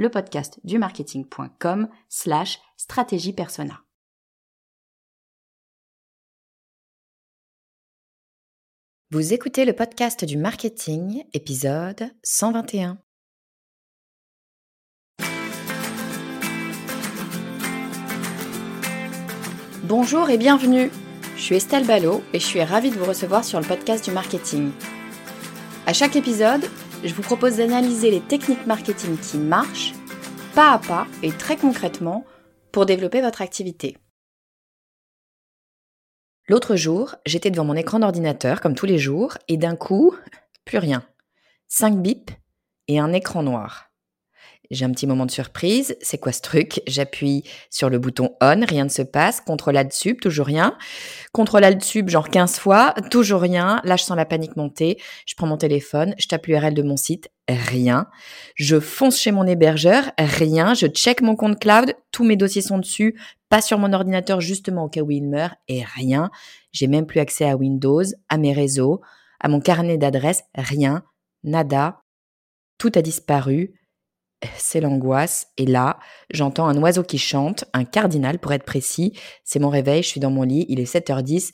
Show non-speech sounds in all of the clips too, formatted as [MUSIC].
le podcast du marketing.com slash stratégie persona. Vous écoutez le podcast du marketing, épisode 121. Bonjour et bienvenue. Je suis Estelle Ballot et je suis ravie de vous recevoir sur le podcast du marketing. À chaque épisode, je vous propose d'analyser les techniques marketing qui marchent, pas à pas et très concrètement, pour développer votre activité. L'autre jour, j'étais devant mon écran d'ordinateur, comme tous les jours, et d'un coup, plus rien. Cinq bips et un écran noir. J'ai un petit moment de surprise. C'est quoi ce truc? J'appuie sur le bouton on, rien ne se passe. Contrôle alt sub, toujours rien. Contrôle alt sub, genre 15 fois, toujours rien. Là, je sens la panique monter. Je prends mon téléphone, je tape l'URL de mon site, rien. Je fonce chez mon hébergeur, rien. Je check mon compte cloud, tous mes dossiers sont dessus, pas sur mon ordinateur justement au cas où il meurt, et rien. J'ai même plus accès à Windows, à mes réseaux, à mon carnet d'adresses, rien. Nada. Tout a disparu c'est l'angoisse. Et là, j'entends un oiseau qui chante, un cardinal pour être précis. C'est mon réveil, je suis dans mon lit, il est 7h10,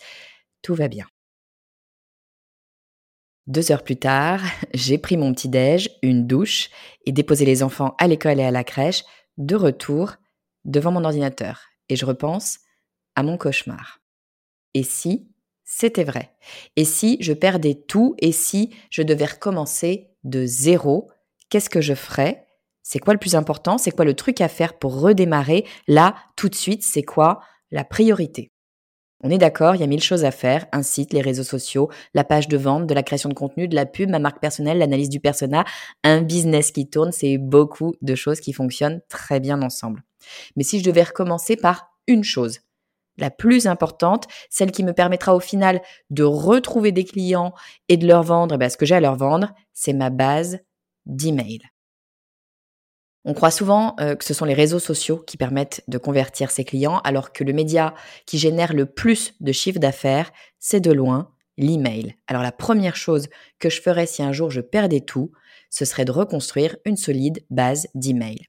tout va bien. Deux heures plus tard, [LAUGHS] j'ai pris mon petit-déj, une douche et déposé les enfants à l'école et à la crèche, de retour devant mon ordinateur. Et je repense à mon cauchemar. Et si c'était vrai? Et si je perdais tout? Et si je devais recommencer de zéro? Qu'est-ce que je ferais? C'est quoi le plus important? C'est quoi le truc à faire pour redémarrer? Là, tout de suite, c'est quoi la priorité? On est d'accord, il y a mille choses à faire, un site, les réseaux sociaux, la page de vente, de la création de contenu, de la pub, ma marque personnelle, l'analyse du persona, un business qui tourne, c'est beaucoup de choses qui fonctionnent très bien ensemble. Mais si je devais recommencer par une chose, la plus importante, celle qui me permettra au final de retrouver des clients et de leur vendre ben, ce que j'ai à leur vendre, c'est ma base d'email. On croit souvent euh, que ce sont les réseaux sociaux qui permettent de convertir ses clients, alors que le média qui génère le plus de chiffre d'affaires, c'est de loin l'email. Alors la première chose que je ferais si un jour je perdais tout, ce serait de reconstruire une solide base d'email.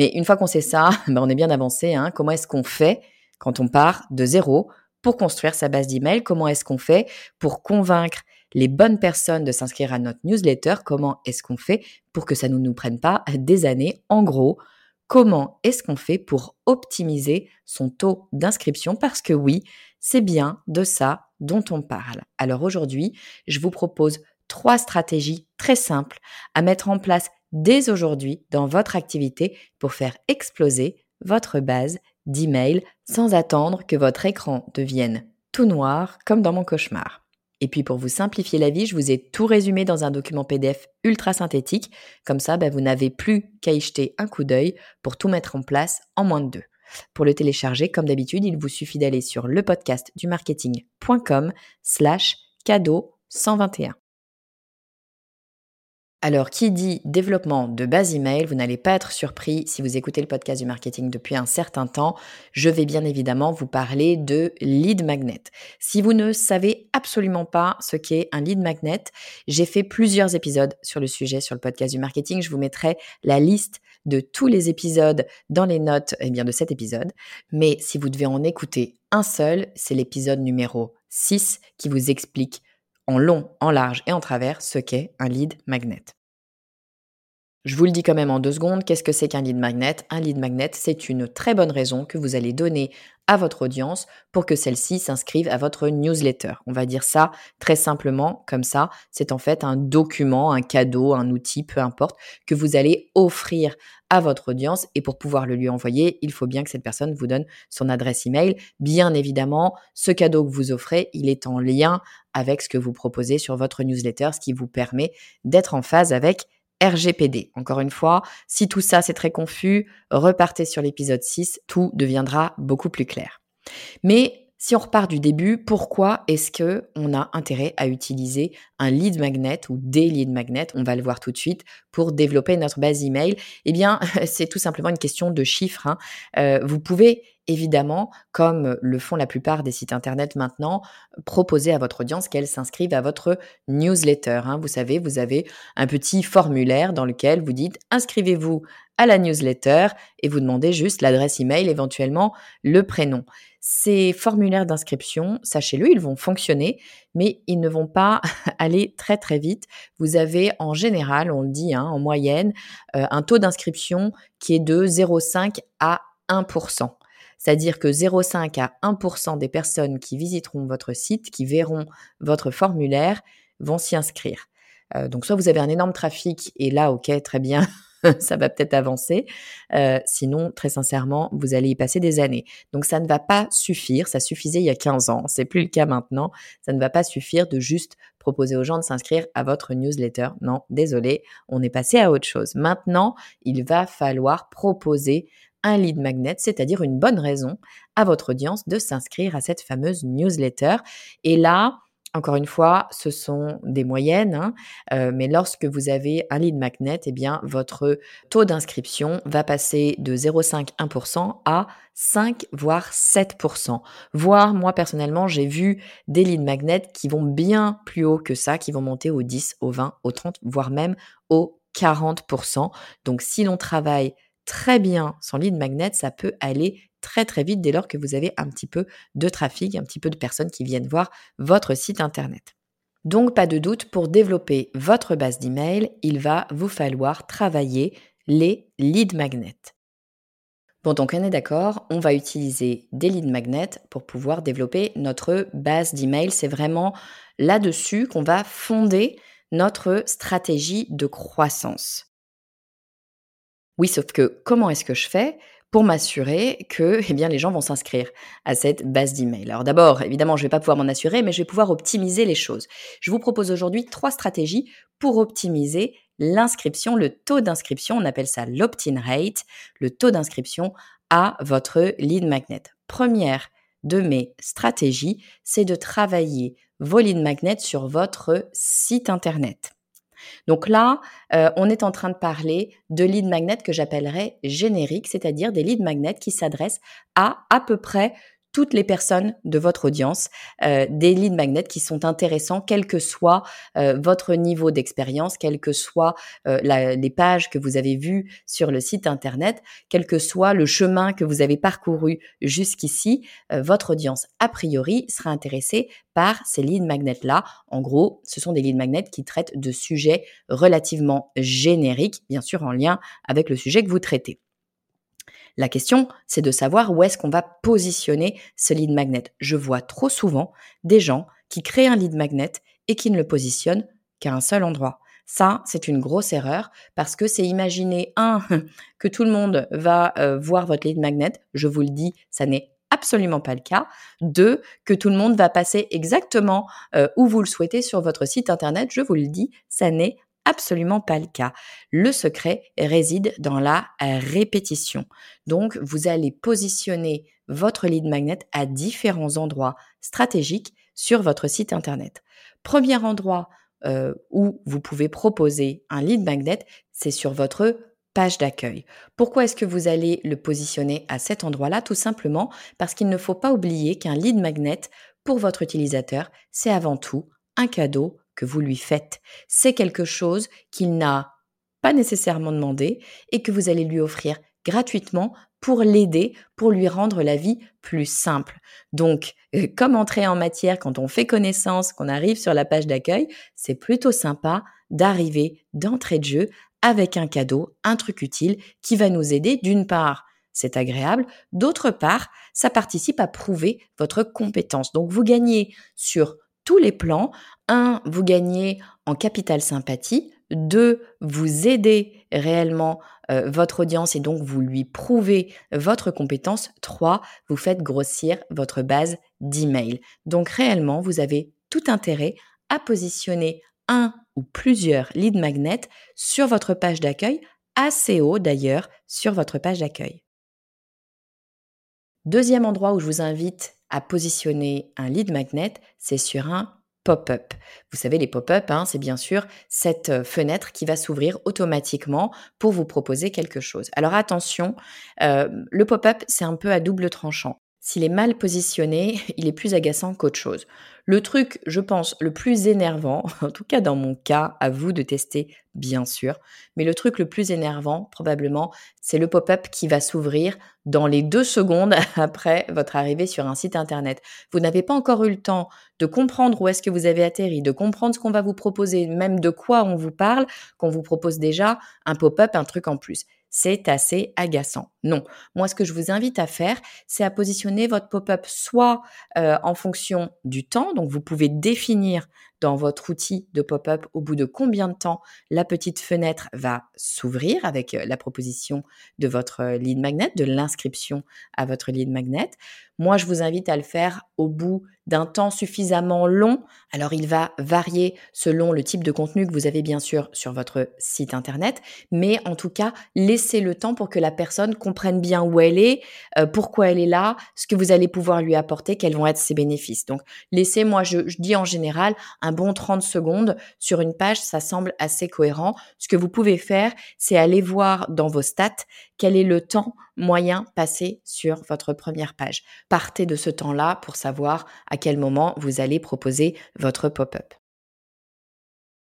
Mais une fois qu'on sait ça, [LAUGHS] ben on est bien avancé. Hein. Comment est-ce qu'on fait quand on part de zéro pour construire sa base d'email? Comment est-ce qu'on fait pour convaincre les bonnes personnes de s'inscrire à notre newsletter, comment est-ce qu'on fait pour que ça ne nous prenne pas des années? En gros, comment est-ce qu'on fait pour optimiser son taux d'inscription? Parce que oui, c'est bien de ça dont on parle. Alors aujourd'hui, je vous propose trois stratégies très simples à mettre en place dès aujourd'hui dans votre activité pour faire exploser votre base d'email sans attendre que votre écran devienne tout noir comme dans mon cauchemar. Et puis pour vous simplifier la vie, je vous ai tout résumé dans un document PDF ultra synthétique. Comme ça, bah, vous n'avez plus qu'à y jeter un coup d'œil pour tout mettre en place en moins de deux. Pour le télécharger, comme d'habitude, il vous suffit d'aller sur le podcast du marketing.com slash cadeau 121. Alors, qui dit développement de base email, vous n'allez pas être surpris si vous écoutez le podcast du marketing depuis un certain temps. Je vais bien évidemment vous parler de lead magnet. Si vous ne savez absolument pas ce qu'est un lead magnet, j'ai fait plusieurs épisodes sur le sujet sur le podcast du marketing. Je vous mettrai la liste de tous les épisodes dans les notes eh bien, de cet épisode. Mais si vous devez en écouter un seul, c'est l'épisode numéro 6 qui vous explique en long, en large et en travers ce qu'est un lead magnet. Je vous le dis quand même en deux secondes, qu'est-ce que c'est qu'un lead magnet? Un lead magnet, c'est une très bonne raison que vous allez donner à votre audience pour que celle-ci s'inscrive à votre newsletter. On va dire ça très simplement comme ça. C'est en fait un document, un cadeau, un outil, peu importe, que vous allez offrir à votre audience et pour pouvoir le lui envoyer, il faut bien que cette personne vous donne son adresse email. Bien évidemment, ce cadeau que vous offrez, il est en lien avec ce que vous proposez sur votre newsletter, ce qui vous permet d'être en phase avec RGPD. Encore une fois, si tout ça c'est très confus, repartez sur l'épisode 6, tout deviendra beaucoup plus clair. Mais si on repart du début, pourquoi est-ce que on a intérêt à utiliser un lead magnet ou des lead magnets, on va le voir tout de suite, pour développer notre base email Eh bien, [LAUGHS] c'est tout simplement une question de chiffres. Hein. Euh, vous pouvez évidemment, comme le font la plupart des sites internet maintenant, proposer à votre audience qu'elle s'inscrive à votre newsletter. Hein. Vous savez, vous avez un petit formulaire dans lequel vous dites inscrivez-vous à la newsletter et vous demandez juste l'adresse email, éventuellement le prénom. Ces formulaires d'inscription, sachez-le, ils vont fonctionner, mais ils ne vont pas [LAUGHS] aller très très vite. Vous avez en général, on le dit hein, en moyenne, euh, un taux d'inscription qui est de 0,5 à 1%. C'est-à-dire que 0,5 à 1% des personnes qui visiteront votre site, qui verront votre formulaire, vont s'y inscrire. Euh, donc soit vous avez un énorme trafic et là, ok, très bien, [LAUGHS] ça va peut-être avancer. Euh, sinon, très sincèrement, vous allez y passer des années. Donc ça ne va pas suffire. Ça suffisait il y a 15 ans. C'est plus le cas maintenant. Ça ne va pas suffire de juste proposer aux gens de s'inscrire à votre newsletter. Non, désolé, on est passé à autre chose. Maintenant, il va falloir proposer un lead magnet, c'est-à-dire une bonne raison à votre audience de s'inscrire à cette fameuse newsletter. Et là, encore une fois, ce sont des moyennes, hein, euh, mais lorsque vous avez un lead magnet, eh bien, votre taux d'inscription va passer de 0,5-1% à 5 voire 7%. Voire, moi personnellement, j'ai vu des lead magnets qui vont bien plus haut que ça, qui vont monter au 10, au 20, au 30, voire même au 40%. Donc, si l'on travaille très bien sans lead magnet, ça peut aller très très vite dès lors que vous avez un petit peu de trafic, un petit peu de personnes qui viennent voir votre site internet. Donc pas de doute, pour développer votre base d'email, il va vous falloir travailler les lead magnets. Bon, donc on est d'accord, on va utiliser des lead magnets pour pouvoir développer notre base d'email. C'est vraiment là-dessus qu'on va fonder notre stratégie de croissance. Oui, sauf que comment est-ce que je fais pour m'assurer que eh bien, les gens vont s'inscrire à cette base d'email. Alors d'abord, évidemment, je ne vais pas pouvoir m'en assurer, mais je vais pouvoir optimiser les choses. Je vous propose aujourd'hui trois stratégies pour optimiser l'inscription, le taux d'inscription, on appelle ça l'opt-in rate, le taux d'inscription à votre lead magnet. Première de mes stratégies, c'est de travailler vos lead magnets sur votre site internet. Donc là, euh, on est en train de parler de lead magnets que j'appellerais génériques, c'est-à-dire des lead magnets qui s'adressent à à peu près toutes les personnes de votre audience, euh, des lead magnets qui sont intéressants, quel que soit euh, votre niveau d'expérience, quelles que soient euh, les pages que vous avez vues sur le site internet, quel que soit le chemin que vous avez parcouru jusqu'ici, votre audience a priori sera intéressée par ces lead magnets-là. En gros, ce sont des lead magnets qui traitent de sujets relativement génériques, bien sûr en lien avec le sujet que vous traitez. La question, c'est de savoir où est-ce qu'on va positionner ce lead magnet. Je vois trop souvent des gens qui créent un lead magnet et qui ne le positionnent qu'à un seul endroit. Ça, c'est une grosse erreur parce que c'est imaginer, un, [LAUGHS] que tout le monde va euh, voir votre lead magnet. Je vous le dis, ça n'est absolument pas le cas. Deux, que tout le monde va passer exactement euh, où vous le souhaitez sur votre site internet. Je vous le dis, ça n'est absolument pas le cas. Le secret réside dans la répétition. Donc, vous allez positionner votre lead magnet à différents endroits stratégiques sur votre site internet. Premier endroit euh, où vous pouvez proposer un lead magnet, c'est sur votre page d'accueil. Pourquoi est-ce que vous allez le positionner à cet endroit-là? Tout simplement parce qu'il ne faut pas oublier qu'un lead magnet, pour votre utilisateur, c'est avant tout un cadeau que vous lui faites. C'est quelque chose qu'il n'a pas nécessairement demandé et que vous allez lui offrir gratuitement pour l'aider, pour lui rendre la vie plus simple. Donc, euh, comme entrer en matière quand on fait connaissance, qu'on arrive sur la page d'accueil, c'est plutôt sympa d'arriver d'entrée de jeu avec un cadeau, un truc utile qui va nous aider d'une part c'est agréable. D'autre part, ça participe à prouver votre compétence. Donc vous gagnez sur les plans. Un, vous gagnez en capital sympathie. Deux, vous aidez réellement euh, votre audience et donc vous lui prouvez votre compétence. Trois, vous faites grossir votre base d'email. Donc réellement, vous avez tout intérêt à positionner un ou plusieurs lead magnets sur votre page d'accueil, assez haut d'ailleurs sur votre page d'accueil. Deuxième endroit où je vous invite à positionner un lead magnet, c'est sur un pop-up. Vous savez, les pop-up, hein, c'est bien sûr cette euh, fenêtre qui va s'ouvrir automatiquement pour vous proposer quelque chose. Alors attention, euh, le pop-up, c'est un peu à double tranchant. S'il est mal positionné, [LAUGHS] il est plus agaçant qu'autre chose. Le truc, je pense, le plus énervant, [LAUGHS] en tout cas dans mon cas, à vous de tester, bien sûr, mais le truc le plus énervant, probablement, c'est le pop-up qui va s'ouvrir dans les deux secondes [LAUGHS] après votre arrivée sur un site internet. Vous n'avez pas encore eu le temps de comprendre où est-ce que vous avez atterri, de comprendre ce qu'on va vous proposer, même de quoi on vous parle, qu'on vous propose déjà un pop-up, un truc en plus c'est assez agaçant. Non, moi ce que je vous invite à faire, c'est à positionner votre pop-up soit euh, en fonction du temps, donc vous pouvez définir dans votre outil de pop-up au bout de combien de temps la petite fenêtre va s'ouvrir avec euh, la proposition de votre euh, lead magnet, de l'inscription à votre lead magnet? Moi, je vous invite à le faire au bout d'un temps suffisamment long. Alors, il va varier selon le type de contenu que vous avez bien sûr sur votre site internet, mais en tout cas, laissez le temps pour que la personne comprenne bien où elle est, euh, pourquoi elle est là, ce que vous allez pouvoir lui apporter, quels vont être ses bénéfices. Donc, laissez, moi, je, je dis en général, bon 30 secondes sur une page, ça semble assez cohérent. Ce que vous pouvez faire, c'est aller voir dans vos stats quel est le temps moyen passé sur votre première page. Partez de ce temps-là pour savoir à quel moment vous allez proposer votre pop-up.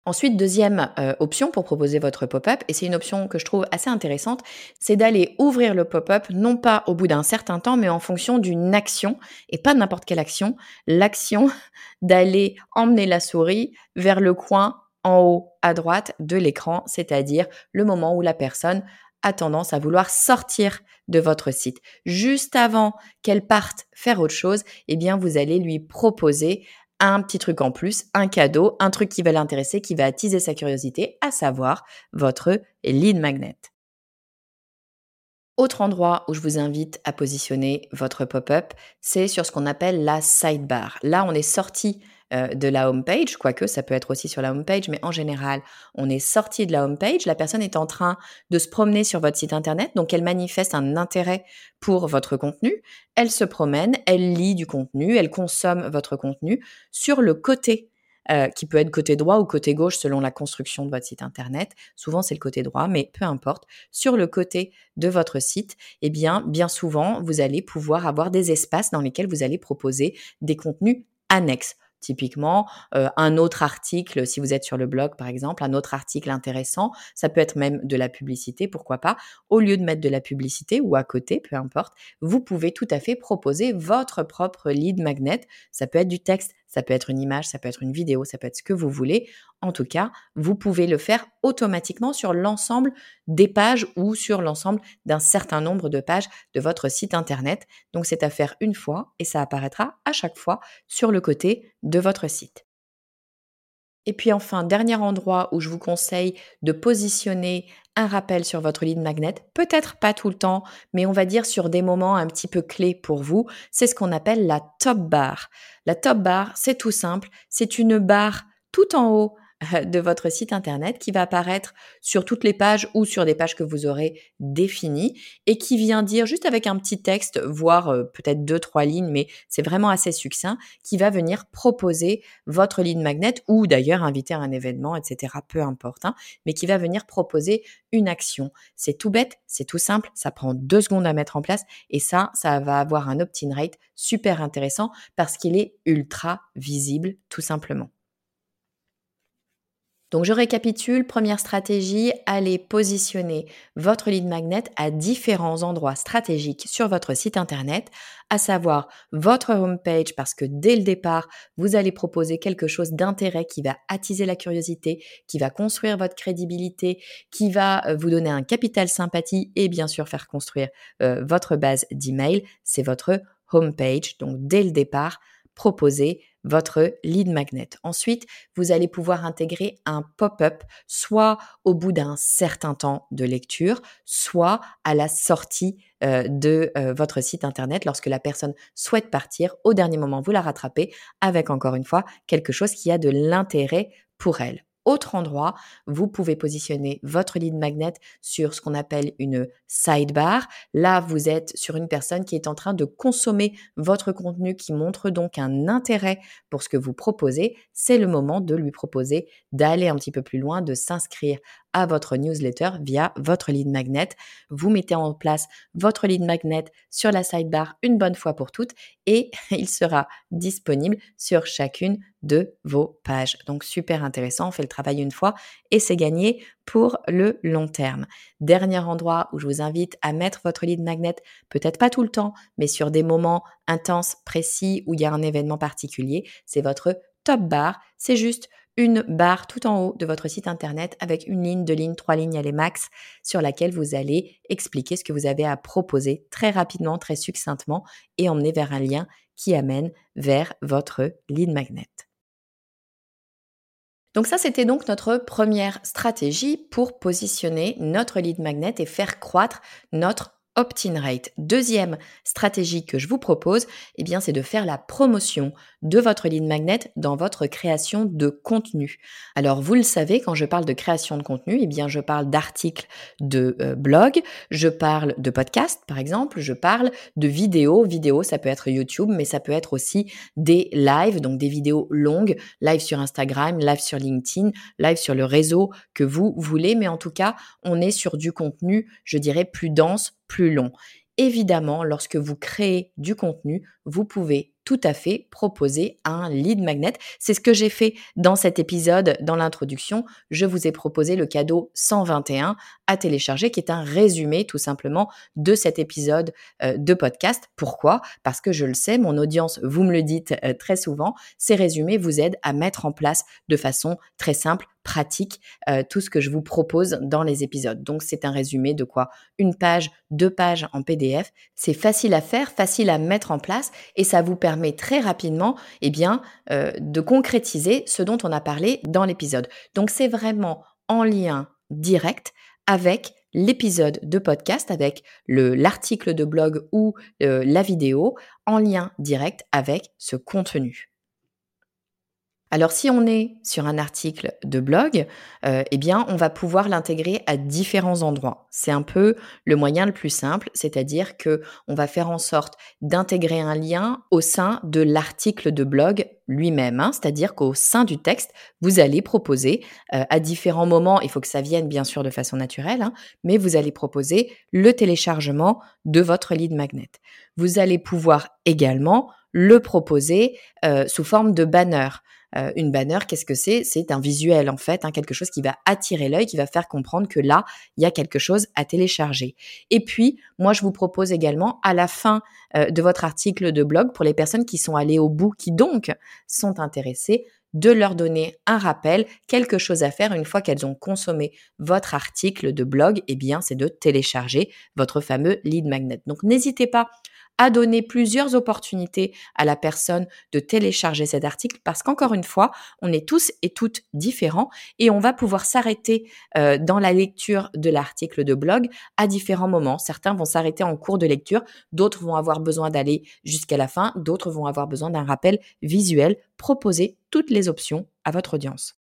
Ensuite, deuxième euh, option pour proposer votre pop-up, et c'est une option que je trouve assez intéressante, c'est d'aller ouvrir le pop-up non pas au bout d'un certain temps, mais en fonction d'une action, et pas n'importe quelle action, l'action [LAUGHS] d'aller emmener la souris vers le coin en haut à droite de l'écran, c'est-à-dire le moment où la personne a tendance à vouloir sortir de votre site. Juste avant qu'elle parte faire autre chose, eh bien, vous allez lui proposer un petit truc en plus, un cadeau, un truc qui va l'intéresser, qui va attiser sa curiosité, à savoir votre lead magnet. Autre endroit où je vous invite à positionner votre pop-up, c'est sur ce qu'on appelle la sidebar. Là, on est sorti euh, de la home page, quoique ça peut être aussi sur la home page, mais en général, on est sorti de la home page. La personne est en train de se promener sur votre site internet, donc elle manifeste un intérêt pour votre contenu. Elle se promène, elle lit du contenu, elle consomme votre contenu. Sur le côté euh, qui peut être côté droit ou côté gauche selon la construction de votre site internet. Souvent c'est le côté droit, mais peu importe. Sur le côté de votre site, eh bien, bien souvent, vous allez pouvoir avoir des espaces dans lesquels vous allez proposer des contenus annexes. Typiquement, euh, un autre article, si vous êtes sur le blog par exemple, un autre article intéressant, ça peut être même de la publicité, pourquoi pas. Au lieu de mettre de la publicité ou à côté, peu importe, vous pouvez tout à fait proposer votre propre lead magnet. Ça peut être du texte, ça peut être une image, ça peut être une vidéo, ça peut être ce que vous voulez. En tout cas, vous pouvez le faire automatiquement sur l'ensemble des pages ou sur l'ensemble d'un certain nombre de pages de votre site internet. Donc c'est à faire une fois et ça apparaîtra à chaque fois sur le côté de votre site. Et puis enfin, dernier endroit où je vous conseille de positionner un rappel sur votre lead magnet, peut-être pas tout le temps, mais on va dire sur des moments un petit peu clés pour vous, c'est ce qu'on appelle la top bar. La top bar, c'est tout simple, c'est une barre tout en haut [LAUGHS] de votre site internet qui va apparaître sur toutes les pages ou sur des pages que vous aurez définies et qui vient dire juste avec un petit texte, voire euh, peut-être deux, trois lignes, mais c'est vraiment assez succinct, qui va venir proposer votre lead magnet ou d'ailleurs inviter à un événement, etc. Peu importe, hein, mais qui va venir proposer une action. C'est tout bête, c'est tout simple, ça prend deux secondes à mettre en place et ça, ça va avoir un opt-in rate super intéressant parce qu'il est ultra visible tout simplement. Donc je récapitule, première stratégie, allez positionner votre lead magnet à différents endroits stratégiques sur votre site internet, à savoir votre homepage parce que dès le départ, vous allez proposer quelque chose d'intérêt qui va attiser la curiosité, qui va construire votre crédibilité, qui va euh, vous donner un capital sympathie et bien sûr faire construire euh, votre base d'email, c'est votre homepage. Donc dès le départ, proposez votre lead magnet. Ensuite, vous allez pouvoir intégrer un pop-up soit au bout d'un certain temps de lecture, soit à la sortie euh, de euh, votre site internet lorsque la personne souhaite partir. Au dernier moment, vous la rattrapez avec encore une fois quelque chose qui a de l'intérêt pour elle autre endroit, vous pouvez positionner votre lead magnet sur ce qu'on appelle une sidebar. Là, vous êtes sur une personne qui est en train de consommer votre contenu, qui montre donc un intérêt pour ce que vous proposez. C'est le moment de lui proposer d'aller un petit peu plus loin, de s'inscrire à votre newsletter via votre lead magnet. Vous mettez en place votre lead magnet sur la sidebar une bonne fois pour toutes et [LAUGHS] il sera disponible sur chacune de vos pages. Donc super intéressant, on fait le travail une fois et c'est gagné pour le long terme. Dernier endroit où je vous invite à mettre votre lead magnet, peut-être pas tout le temps, mais sur des moments intenses, précis, où il y a un événement particulier, c'est votre top bar. C'est juste une barre tout en haut de votre site internet avec une ligne, deux lignes, trois lignes, les max, sur laquelle vous allez expliquer ce que vous avez à proposer très rapidement, très succinctement et emmener vers un lien qui amène vers votre lead magnet. Donc ça, c'était donc notre première stratégie pour positionner notre lead magnet et faire croître notre opt-in rate. Deuxième stratégie que je vous propose, eh bien, c'est de faire la promotion de votre lead magnet dans votre création de contenu. Alors, vous le savez, quand je parle de création de contenu, eh bien, je parle d'articles de euh, blog, je parle de podcasts, par exemple, je parle de vidéos. Vidéos, ça peut être YouTube, mais ça peut être aussi des lives, donc des vidéos longues, live sur Instagram, live sur LinkedIn, live sur le réseau que vous voulez. Mais en tout cas, on est sur du contenu, je dirais, plus dense, long. Évidemment, lorsque vous créez du contenu, vous pouvez tout à fait proposer un lead magnet. C'est ce que j'ai fait dans cet épisode, dans l'introduction. Je vous ai proposé le cadeau 121 à télécharger, qui est un résumé tout simplement de cet épisode euh, de podcast. Pourquoi? Parce que je le sais, mon audience, vous me le dites euh, très souvent, ces résumés vous aident à mettre en place de façon très simple pratique euh, tout ce que je vous propose dans les épisodes. Donc c'est un résumé de quoi? Une page, deux pages en PDF. C'est facile à faire, facile à mettre en place et ça vous permet très rapidement eh bien, euh, de concrétiser ce dont on a parlé dans l'épisode. Donc c'est vraiment en lien direct avec l'épisode de podcast avec l'article de blog ou euh, la vidéo en lien direct avec ce contenu. Alors si on est sur un article de blog, euh, eh bien on va pouvoir l'intégrer à différents endroits. C'est un peu le moyen le plus simple, c'est-à-dire que on va faire en sorte d'intégrer un lien au sein de l'article de blog lui-même, hein. c'est-à-dire qu'au sein du texte, vous allez proposer euh, à différents moments, il faut que ça vienne bien sûr de façon naturelle, hein, mais vous allez proposer le téléchargement de votre lead magnet. Vous allez pouvoir également le proposer euh, sous forme de banner. Euh, une banner, qu'est-ce que c'est? C'est un visuel en fait, hein, quelque chose qui va attirer l'œil, qui va faire comprendre que là, il y a quelque chose à télécharger. Et puis, moi, je vous propose également à la fin euh, de votre article de blog, pour les personnes qui sont allées au bout, qui donc sont intéressées, de leur donner un rappel, quelque chose à faire une fois qu'elles ont consommé votre article de blog, eh bien, c'est de télécharger votre fameux lead magnet. Donc, n'hésitez pas à donner plusieurs opportunités à la personne de télécharger cet article parce qu'encore une fois, on est tous et toutes différents et on va pouvoir s'arrêter euh, dans la lecture de l'article de blog à différents moments. Certains vont s'arrêter en cours de lecture, d'autres vont avoir besoin d'aller jusqu'à la fin, d'autres vont avoir besoin d'un rappel visuel. Proposez toutes les options à votre audience.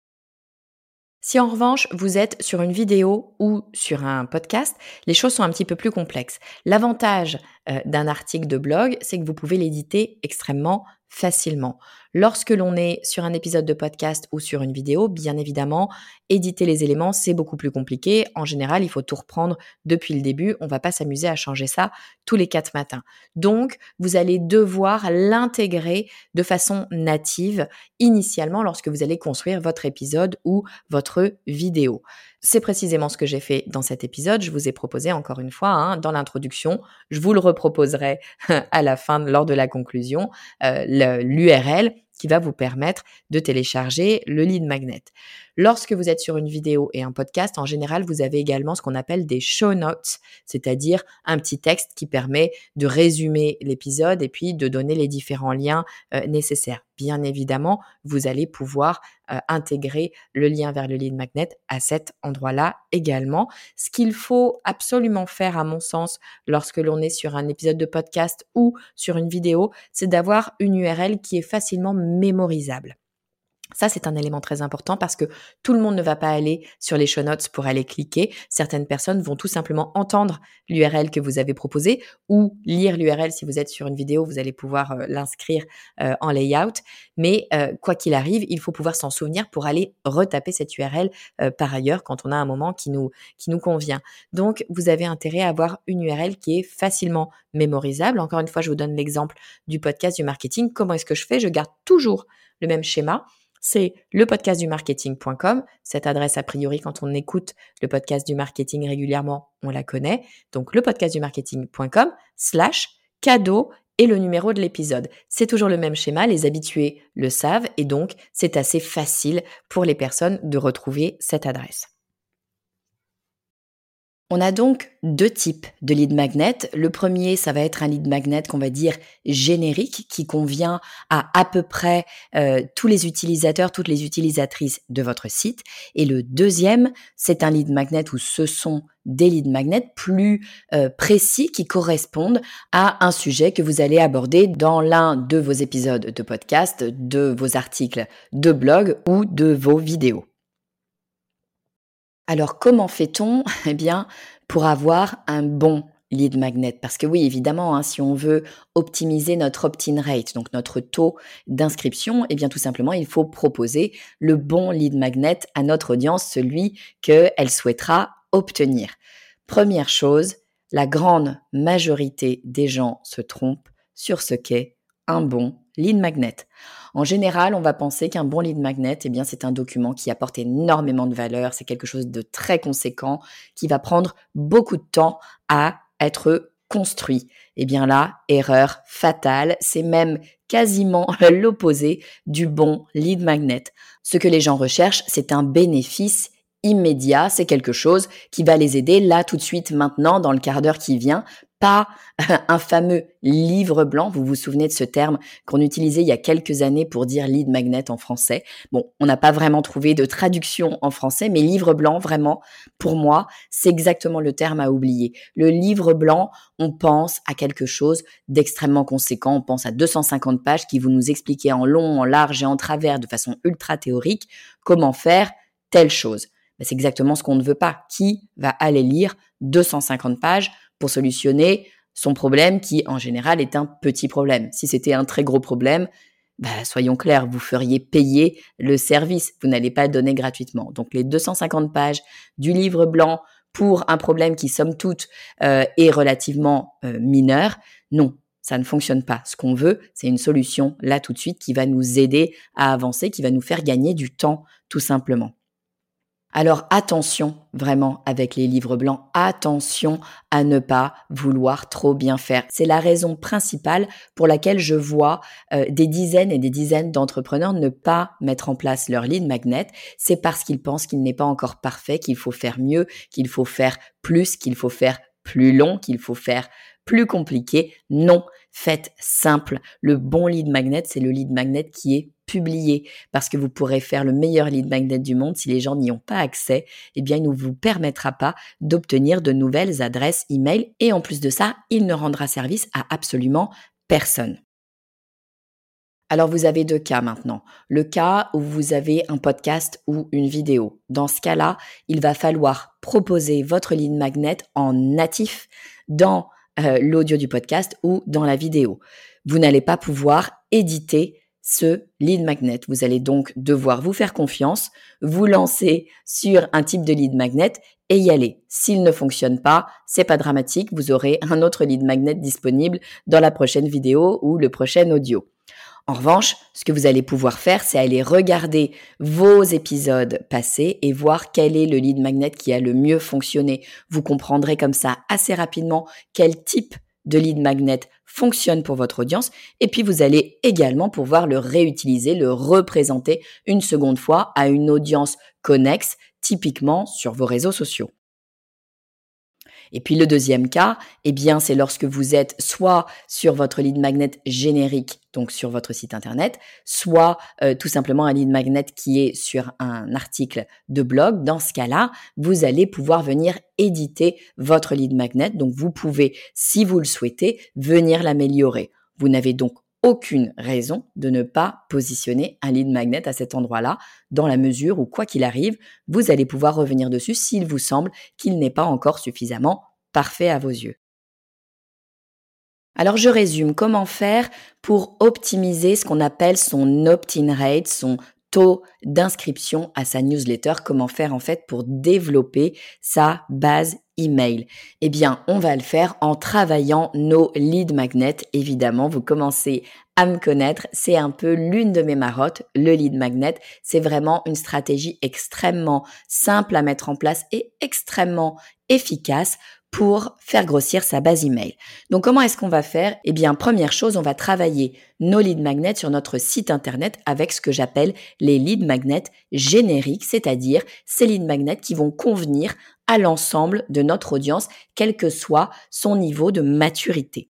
Si en revanche vous êtes sur une vidéo ou sur un podcast, les choses sont un petit peu plus complexes. L'avantage euh, d'un article de blog, c'est que vous pouvez l'éditer extrêmement facilement. Lorsque l'on est sur un épisode de podcast ou sur une vidéo, bien évidemment, éditer les éléments, c'est beaucoup plus compliqué. En général, il faut tout reprendre depuis le début. On va pas s'amuser à changer ça tous les quatre matins. Donc, vous allez devoir l'intégrer de façon native initialement lorsque vous allez construire votre épisode ou votre vidéo. C'est précisément ce que j'ai fait dans cet épisode. Je vous ai proposé encore une fois hein, dans l'introduction, je vous le reproposerai [LAUGHS] à la fin lors de la conclusion, euh, l'URL qui va vous permettre de télécharger le lead magnet. Lorsque vous êtes sur une vidéo et un podcast, en général, vous avez également ce qu'on appelle des show notes, c'est-à-dire un petit texte qui permet de résumer l'épisode et puis de donner les différents liens euh, nécessaires. Bien évidemment, vous allez pouvoir euh, intégrer le lien vers le lead magnet à cet endroit-là également. Ce qu'il faut absolument faire, à mon sens, lorsque l'on est sur un épisode de podcast ou sur une vidéo, c'est d'avoir une URL qui est facilement mémorisable. Ça, c'est un élément très important parce que tout le monde ne va pas aller sur les show notes pour aller cliquer. Certaines personnes vont tout simplement entendre l'URL que vous avez proposé ou lire l'URL. Si vous êtes sur une vidéo, vous allez pouvoir euh, l'inscrire euh, en layout. Mais euh, quoi qu'il arrive, il faut pouvoir s'en souvenir pour aller retaper cette URL par ailleurs quand on a un moment qui nous, qui nous convient. Donc, vous avez intérêt à avoir une URL qui est facilement mémorisable. Encore une fois, je vous donne l'exemple du podcast du marketing. Comment est-ce que je fais? Je garde toujours le même schéma c'est le podcast du marketing.com. Cette adresse, a priori, quand on écoute le podcast du marketing régulièrement, on la connaît. Donc, le podcast du marketing.com slash cadeau et le numéro de l'épisode. C'est toujours le même schéma, les habitués le savent et donc c'est assez facile pour les personnes de retrouver cette adresse. On a donc deux types de lead magnet. Le premier, ça va être un lead magnet qu'on va dire générique, qui convient à à peu près euh, tous les utilisateurs, toutes les utilisatrices de votre site. Et le deuxième, c'est un lead magnet où ce sont des lead magnets plus euh, précis qui correspondent à un sujet que vous allez aborder dans l'un de vos épisodes de podcast, de vos articles de blog ou de vos vidéos. Alors comment fait-on [LAUGHS] Eh bien, pour avoir un bon lead magnet? Parce que oui, évidemment, hein, si on veut optimiser notre opt-in rate, donc notre taux d'inscription, eh bien tout simplement, il faut proposer le bon lead magnet à notre audience, celui qu'elle souhaitera obtenir. Première chose, la grande majorité des gens se trompent sur ce qu'est un bon lead magnet. En général, on va penser qu'un bon lead magnet, eh bien, c'est un document qui apporte énormément de valeur, c'est quelque chose de très conséquent, qui va prendre beaucoup de temps à être construit. Eh bien là, erreur fatale, c'est même quasiment [LAUGHS] l'opposé du bon lead magnet. Ce que les gens recherchent, c'est un bénéfice immédiat, c'est quelque chose qui va les aider là tout de suite maintenant dans le quart d'heure qui vient pas [LAUGHS] un fameux livre blanc. Vous vous souvenez de ce terme qu'on utilisait il y a quelques années pour dire lead magnet en français. Bon, on n'a pas vraiment trouvé de traduction en français, mais livre blanc, vraiment, pour moi, c'est exactement le terme à oublier. Le livre blanc, on pense à quelque chose d'extrêmement conséquent. On pense à 250 pages qui vont nous expliquer en long, en large et en travers de façon ultra théorique comment faire telle chose. c'est exactement ce qu'on ne veut pas. Qui va aller lire 250 pages pour solutionner son problème qui, en général, est un petit problème. Si c'était un très gros problème, bah, soyons clairs, vous feriez payer le service. Vous n'allez pas le donner gratuitement. Donc, les 250 pages du livre blanc pour un problème qui, somme toute, euh, est relativement euh, mineur, non, ça ne fonctionne pas. Ce qu'on veut, c'est une solution là tout de suite qui va nous aider à avancer, qui va nous faire gagner du temps, tout simplement. Alors attention vraiment avec les livres blancs, attention à ne pas vouloir trop bien faire. C'est la raison principale pour laquelle je vois euh, des dizaines et des dizaines d'entrepreneurs ne pas mettre en place leur lead magnet. C'est parce qu'ils pensent qu'il n'est pas encore parfait, qu'il faut faire mieux, qu'il faut faire plus, qu'il faut faire plus long, qu'il faut faire plus compliqué. Non, faites simple. Le bon lead magnet, c'est le lead magnet qui est publié parce que vous pourrez faire le meilleur lead magnet du monde si les gens n'y ont pas accès, eh bien il ne vous permettra pas d'obtenir de nouvelles adresses email et en plus de ça, il ne rendra service à absolument personne. Alors vous avez deux cas maintenant. Le cas où vous avez un podcast ou une vidéo. Dans ce cas-là, il va falloir proposer votre lead magnet en natif dans euh, l'audio du podcast ou dans la vidéo. Vous n'allez pas pouvoir éditer ce lead magnet. Vous allez donc devoir vous faire confiance, vous lancer sur un type de lead magnet et y aller. S'il ne fonctionne pas, c'est pas dramatique, vous aurez un autre lead magnet disponible dans la prochaine vidéo ou le prochain audio. En revanche, ce que vous allez pouvoir faire, c'est aller regarder vos épisodes passés et voir quel est le lead magnet qui a le mieux fonctionné. Vous comprendrez comme ça assez rapidement quel type de lead magnet fonctionne pour votre audience et puis vous allez également pouvoir le réutiliser, le représenter une seconde fois à une audience connexe, typiquement sur vos réseaux sociaux. Et puis le deuxième cas, eh bien, c'est lorsque vous êtes soit sur votre lead magnet générique, donc sur votre site internet, soit euh, tout simplement un lead magnet qui est sur un article de blog. Dans ce cas-là, vous allez pouvoir venir éditer votre lead magnet. Donc vous pouvez, si vous le souhaitez, venir l'améliorer. Vous n'avez donc aucune raison de ne pas positionner un lead magnet à cet endroit-là, dans la mesure où, quoi qu'il arrive, vous allez pouvoir revenir dessus s'il vous semble qu'il n'est pas encore suffisamment parfait à vos yeux. Alors je résume comment faire pour optimiser ce qu'on appelle son opt-in rate, son taux d'inscription à sa newsletter, comment faire en fait pour développer sa base email Eh bien, on va le faire en travaillant nos lead magnets. Évidemment, vous commencez à me connaître, c'est un peu l'une de mes marottes, le lead magnet. C'est vraiment une stratégie extrêmement simple à mettre en place et extrêmement efficace pour faire grossir sa base email. Donc comment est-ce qu'on va faire? Eh bien, première chose, on va travailler nos lead magnets sur notre site internet avec ce que j'appelle les lead magnets génériques, c'est-à-dire ces lead magnets qui vont convenir à l'ensemble de notre audience, quel que soit son niveau de maturité.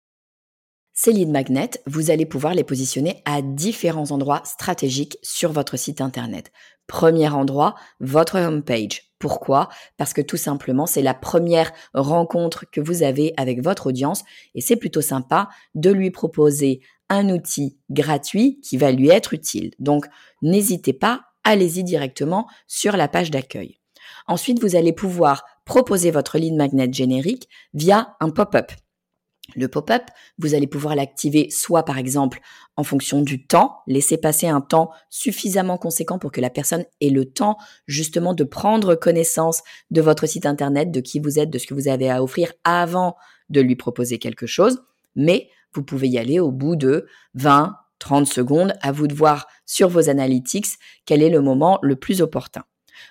Ces lead magnets, vous allez pouvoir les positionner à différents endroits stratégiques sur votre site internet. Premier endroit, votre homepage. Pourquoi? Parce que tout simplement, c'est la première rencontre que vous avez avec votre audience et c'est plutôt sympa de lui proposer un outil gratuit qui va lui être utile. Donc, n'hésitez pas, allez-y directement sur la page d'accueil. Ensuite, vous allez pouvoir proposer votre lead magnet générique via un pop-up. Le pop-up, vous allez pouvoir l'activer soit par exemple en fonction du temps, laisser passer un temps suffisamment conséquent pour que la personne ait le temps justement de prendre connaissance de votre site internet, de qui vous êtes, de ce que vous avez à offrir avant de lui proposer quelque chose. Mais vous pouvez y aller au bout de 20, 30 secondes, à vous de voir sur vos analytics quel est le moment le plus opportun.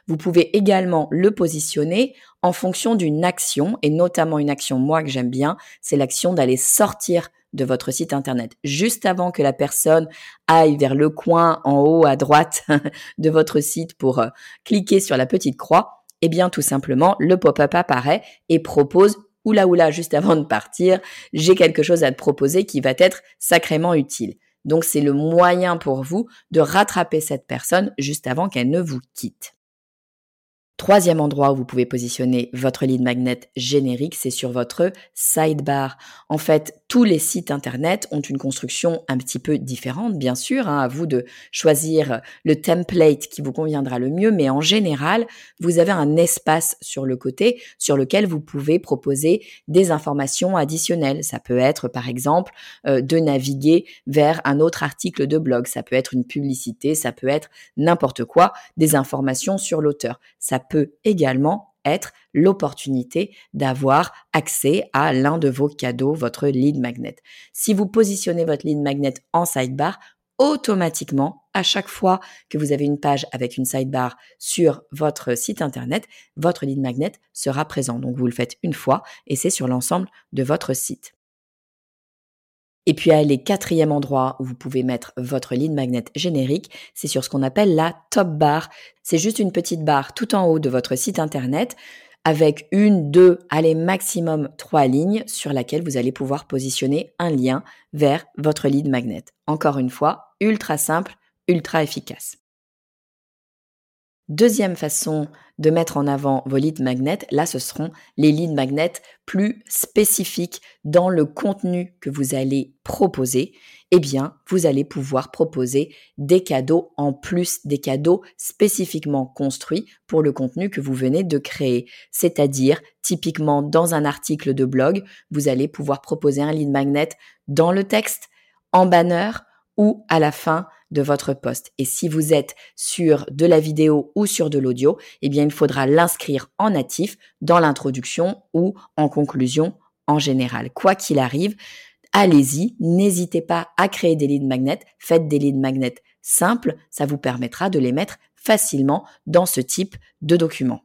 Vous pouvez également le positionner en fonction d'une action, et notamment une action, moi, que j'aime bien, c'est l'action d'aller sortir de votre site internet. Juste avant que la personne aille vers le coin en haut à droite [LAUGHS] de votre site pour euh, cliquer sur la petite croix, eh bien, tout simplement, le pop-up apparaît et propose oula oula juste avant de partir, j'ai quelque chose à te proposer qui va être sacrément utile. Donc c'est le moyen pour vous de rattraper cette personne juste avant qu'elle ne vous quitte. Troisième endroit où vous pouvez positionner votre lead magnet générique, c'est sur votre sidebar. En fait, tous les sites internet ont une construction un petit peu différente, bien sûr. Hein, à vous de choisir le template qui vous conviendra le mieux, mais en général, vous avez un espace sur le côté sur lequel vous pouvez proposer des informations additionnelles. Ça peut être, par exemple, euh, de naviguer vers un autre article de blog. Ça peut être une publicité, ça peut être n'importe quoi, des informations sur l'auteur. Ça peut également être l'opportunité d'avoir accès à l'un de vos cadeaux, votre lead magnet. Si vous positionnez votre lead magnet en sidebar, automatiquement, à chaque fois que vous avez une page avec une sidebar sur votre site internet, votre lead magnet sera présent. Donc vous le faites une fois et c'est sur l'ensemble de votre site. Et puis, aller quatrième endroit où vous pouvez mettre votre lead magnet générique, c'est sur ce qu'on appelle la top bar. C'est juste une petite barre tout en haut de votre site internet avec une, deux, allez maximum trois lignes sur laquelle vous allez pouvoir positionner un lien vers votre lead magnet. Encore une fois, ultra simple, ultra efficace. Deuxième façon de mettre en avant vos lead magnets, là ce seront les lead magnets plus spécifiques dans le contenu que vous allez proposer. Eh bien, vous allez pouvoir proposer des cadeaux en plus, des cadeaux spécifiquement construits pour le contenu que vous venez de créer. C'est-à-dire, typiquement dans un article de blog, vous allez pouvoir proposer un lead magnet dans le texte, en banner ou à la fin de votre poste. Et si vous êtes sur de la vidéo ou sur de l'audio, eh bien, il faudra l'inscrire en natif dans l'introduction ou en conclusion en général. Quoi qu'il arrive, allez-y, n'hésitez pas à créer des leads magnets, faites des leads magnets simples, ça vous permettra de les mettre facilement dans ce type de document.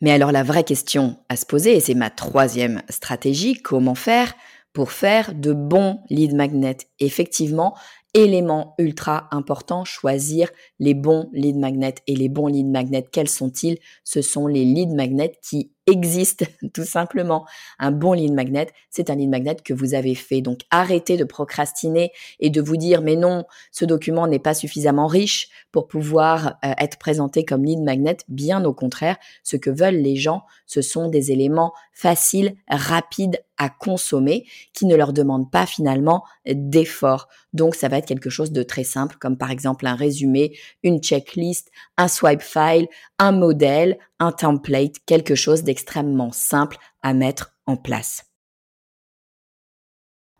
Mais alors la vraie question à se poser, et c'est ma troisième stratégie, comment faire pour faire de bons lead magnets? Effectivement, élément ultra important, choisir les bons lead magnets. Et les bons lead magnets, quels sont-ils? Ce sont les lead magnets qui existent [LAUGHS] tout simplement. Un bon lead magnet, c'est un lead magnet que vous avez fait. Donc arrêtez de procrastiner et de vous dire mais non, ce document n'est pas suffisamment riche pour pouvoir euh, être présenté comme lead magnet. Bien au contraire, ce que veulent les gens, ce sont des éléments faciles, rapides à consommer qui ne leur demandent pas finalement d'effort. Donc ça va être quelque chose de très simple comme par exemple un résumé, une checklist, un swipe file, un modèle, un template, quelque chose d'extrêmement simple à mettre en place.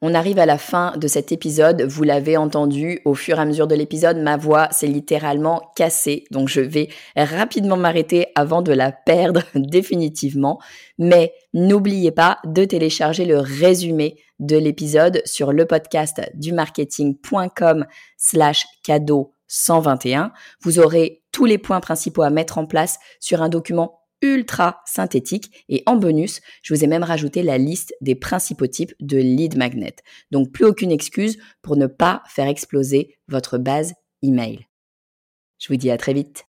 On arrive à la fin de cet épisode. Vous l'avez entendu au fur et à mesure de l'épisode, ma voix s'est littéralement cassée. Donc je vais rapidement m'arrêter avant de la perdre [LAUGHS] définitivement. Mais n'oubliez pas de télécharger le résumé de l'épisode sur le podcast du marketing.com slash cadeau 121. Vous aurez tous les points principaux à mettre en place sur un document ultra synthétique et en bonus, je vous ai même rajouté la liste des principaux types de lead magnet. Donc plus aucune excuse pour ne pas faire exploser votre base email. Je vous dis à très vite.